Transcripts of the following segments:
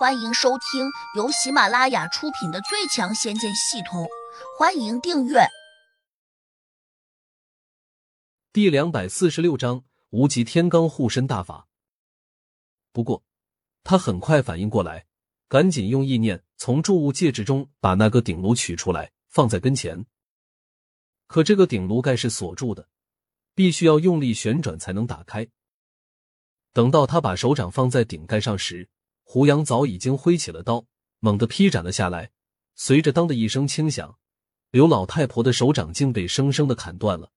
欢迎收听由喜马拉雅出品的《最强仙剑系统》，欢迎订阅。第两百四十六章无极天罡护身大法。不过，他很快反应过来，赶紧用意念从铸物戒指中把那个鼎炉取出来，放在跟前。可这个鼎炉盖是锁住的，必须要用力旋转才能打开。等到他把手掌放在顶盖上时，胡杨早已经挥起了刀，猛地劈斩了下来。随着“当”的一声轻响，刘老太婆的手掌竟被生生的砍断了。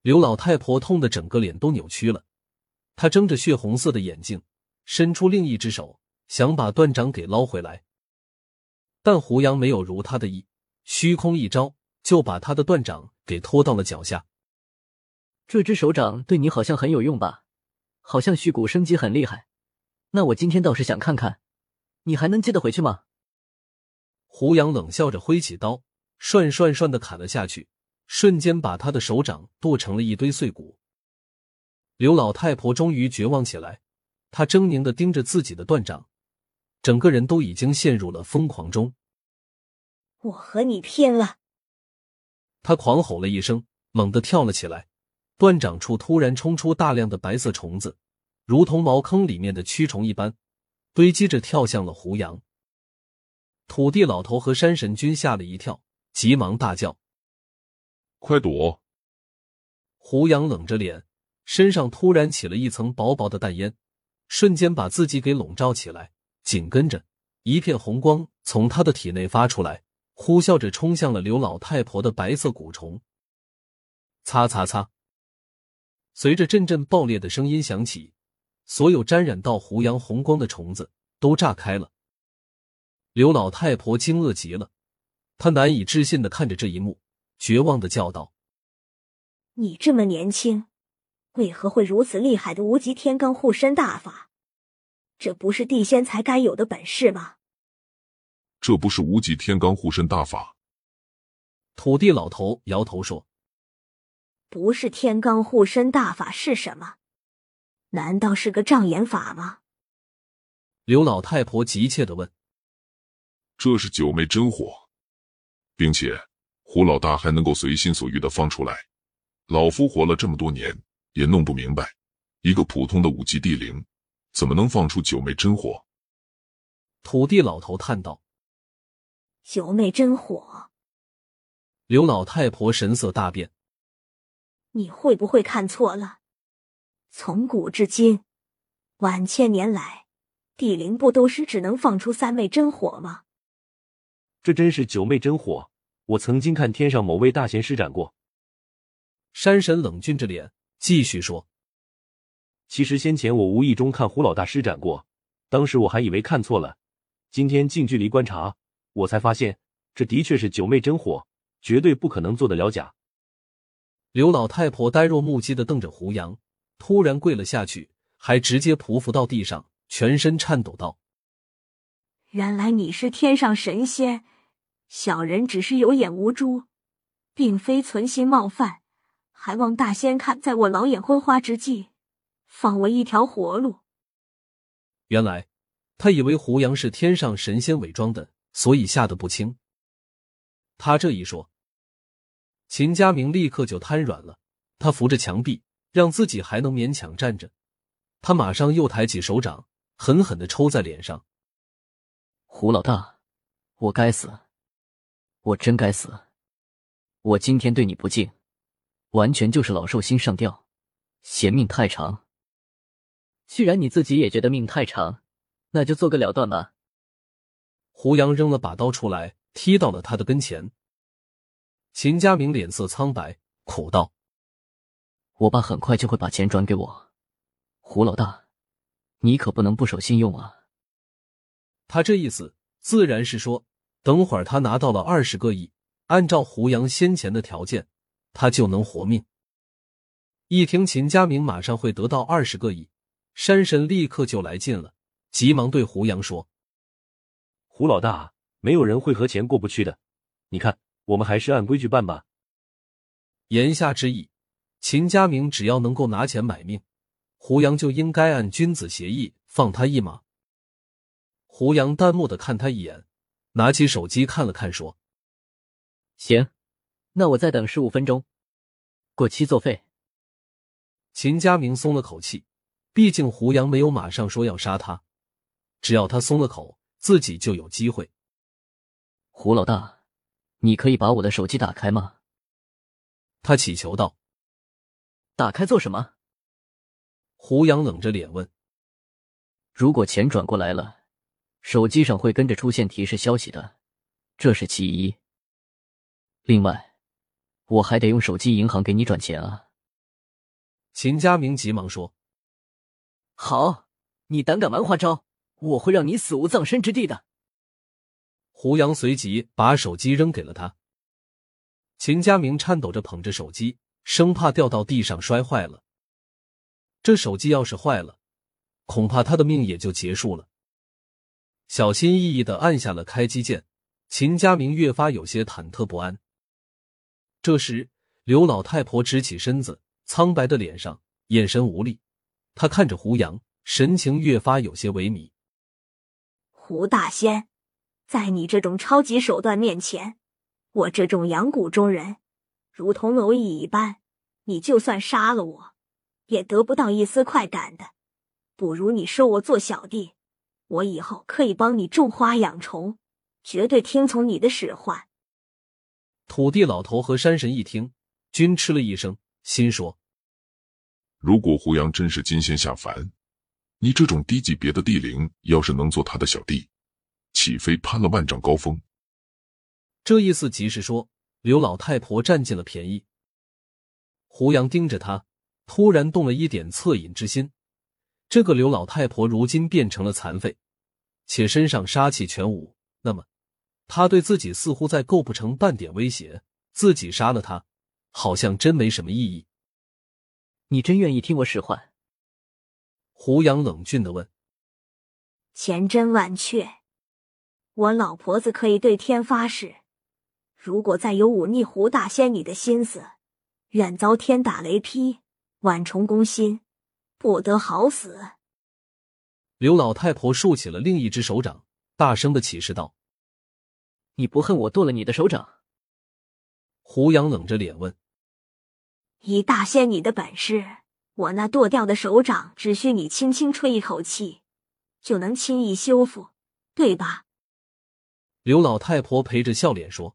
刘老太婆痛得整个脸都扭曲了，她睁着血红色的眼睛，伸出另一只手想把断掌给捞回来，但胡杨没有如他的意，虚空一招就把他的断掌给拖到了脚下。这只手掌对你好像很有用吧？好像虚骨生机很厉害。那我今天倒是想看看，你还能接得回去吗？胡杨冷笑着挥起刀，涮涮涮的砍了下去，瞬间把他的手掌剁成了一堆碎骨。刘老太婆终于绝望起来，她狰狞的盯着自己的断掌，整个人都已经陷入了疯狂中。我和你拼了！他狂吼了一声，猛地跳了起来，断掌处突然冲出大量的白色虫子。如同茅坑里面的蛆虫一般，堆积着跳向了胡杨。土地老头和山神君吓了一跳，急忙大叫：“快躲！”胡杨冷着脸，身上突然起了一层薄薄的淡烟，瞬间把自己给笼罩起来。紧跟着，一片红光从他的体内发出来，呼啸着冲向了刘老太婆的白色蛊虫。擦擦擦！随着阵阵爆裂的声音响起。所有沾染到胡杨红光的虫子都炸开了。刘老太婆惊愕极了，她难以置信的看着这一幕，绝望的叫道：“你这么年轻，为何会如此厉害的无极天罡护身大法？这不是地仙才该有的本事吗？”这不是无极天罡护身大法。土地老头摇头说：“不是天罡护身大法是什么？”难道是个障眼法吗？刘老太婆急切的问：“这是九妹真火，并且胡老大还能够随心所欲的放出来。老夫活了这么多年，也弄不明白，一个普通的五级地灵，怎么能放出九妹真火？”土地老头叹道：“九妹真火。”刘老太婆神色大变：“你会不会看错了？”从古至今，万千年来，地灵不都是只能放出三昧真火吗？这真是九昧真火！我曾经看天上某位大仙施展过。山神冷峻着脸继续说：“其实先前我无意中看胡老大施展过，当时我还以为看错了。今天近距离观察，我才发现这的确是九昧真火，绝对不可能做得了假。”刘老太婆呆若木鸡的瞪着胡杨。突然跪了下去，还直接匍匐到地上，全身颤抖道：“原来你是天上神仙，小人只是有眼无珠，并非存心冒犯，还望大仙看在我老眼昏花之际，放我一条活路。”原来他以为胡杨是天上神仙伪装的，所以吓得不轻。他这一说，秦家明立刻就瘫软了，他扶着墙壁。让自己还能勉强站着，他马上又抬起手掌，狠狠的抽在脸上。胡老大，我该死，我真该死！我今天对你不敬，完全就是老寿星上吊，嫌命太长。既然你自己也觉得命太长，那就做个了断吧。胡杨扔了把刀出来，踢到了他的跟前。秦家明脸色苍白，苦道。我爸很快就会把钱转给我，胡老大，你可不能不守信用啊！他这意思自然是说，等会儿他拿到了二十个亿，按照胡杨先前的条件，他就能活命。一听秦家明马上会得到二十个亿，山神立刻就来劲了，急忙对胡杨说：“胡老大，没有人会和钱过不去的，你看，我们还是按规矩办吧。”言下之意。秦家明只要能够拿钱买命，胡杨就应该按君子协议放他一马。胡杨淡漠的看他一眼，拿起手机看了看，说：“行，那我再等十五分钟，过期作废。”秦佳明松了口气，毕竟胡杨没有马上说要杀他，只要他松了口，自己就有机会。胡老大，你可以把我的手机打开吗？他乞求道。打开做什么？胡杨冷着脸问。如果钱转过来了，手机上会跟着出现提示消息的，这是其一。另外，我还得用手机银行给你转钱啊。秦佳明急忙说：“好，你胆敢玩花招，我会让你死无葬身之地的。”胡杨随即把手机扔给了他。秦佳明颤抖着捧着手机，生怕掉到地上摔坏了。这手机要是坏了，恐怕他的命也就结束了。小心翼翼的按下了开机键，秦佳明越发有些忐忑不安。这时，刘老太婆直起身子。苍白的脸上，眼神无力。她看着胡杨，神情越发有些萎靡。胡大仙，在你这种超级手段面前，我这种阳谷中人，如同蝼蚁一般。你就算杀了我，也得不到一丝快感的。不如你收我做小弟，我以后可以帮你种花养虫，绝对听从你的使唤。土地老头和山神一听，均嗤了一声，心说。如果胡杨真是金仙下凡，你这种低级别的地灵，要是能做他的小弟，岂非攀了万丈高峰？这意思即是说，刘老太婆占尽了便宜。胡杨盯着他，突然动了一点恻隐之心。这个刘老太婆如今变成了残废，且身上杀气全无，那么她对自己似乎再构不成半点威胁。自己杀了他，好像真没什么意义。你真愿意听我使唤？胡杨冷峻的问。千真万确，我老婆子可以对天发誓，如果再有忤逆胡大仙你的心思，愿遭天打雷劈，万重攻心，不得好死。刘老太婆竖起了另一只手掌，大声的启示道：“你不恨我剁了你的手掌？”胡杨冷着脸问。以大仙你的本事，我那剁掉的手掌只需你轻轻吹一口气，就能轻易修复，对吧？刘老太婆陪着笑脸说：“